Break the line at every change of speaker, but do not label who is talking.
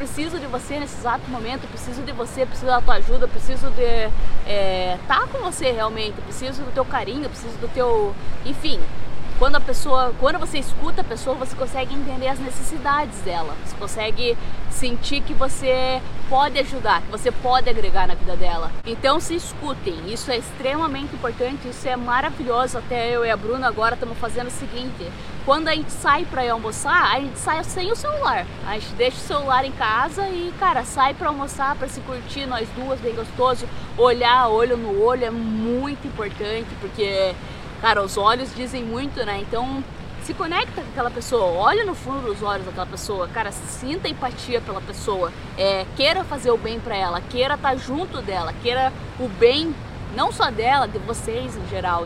preciso de você nesse exato momento, preciso de você, preciso da tua ajuda, preciso de estar é, tá com você realmente, preciso do teu carinho, preciso do teu. Enfim, quando a pessoa, quando você escuta a pessoa, você consegue entender as necessidades dela. Você consegue sentir que você pode ajudar, que você pode agregar na vida dela. Então se escutem, isso é extremamente importante, isso é maravilhoso. Até eu e a Bruna agora estamos fazendo o seguinte: quando a gente sai para almoçar, a gente sai sem o celular. A gente deixa o celular em casa e, cara, sai para almoçar, para se curtir nós duas, bem gostoso. Olhar olho no olho é muito importante, porque Cara, os olhos dizem muito, né? Então, se conecta com aquela pessoa, olha no fundo dos olhos daquela pessoa, cara, sinta empatia pela pessoa, é, queira fazer o bem para ela, queira estar tá junto dela, queira o bem não só dela, de vocês em geral.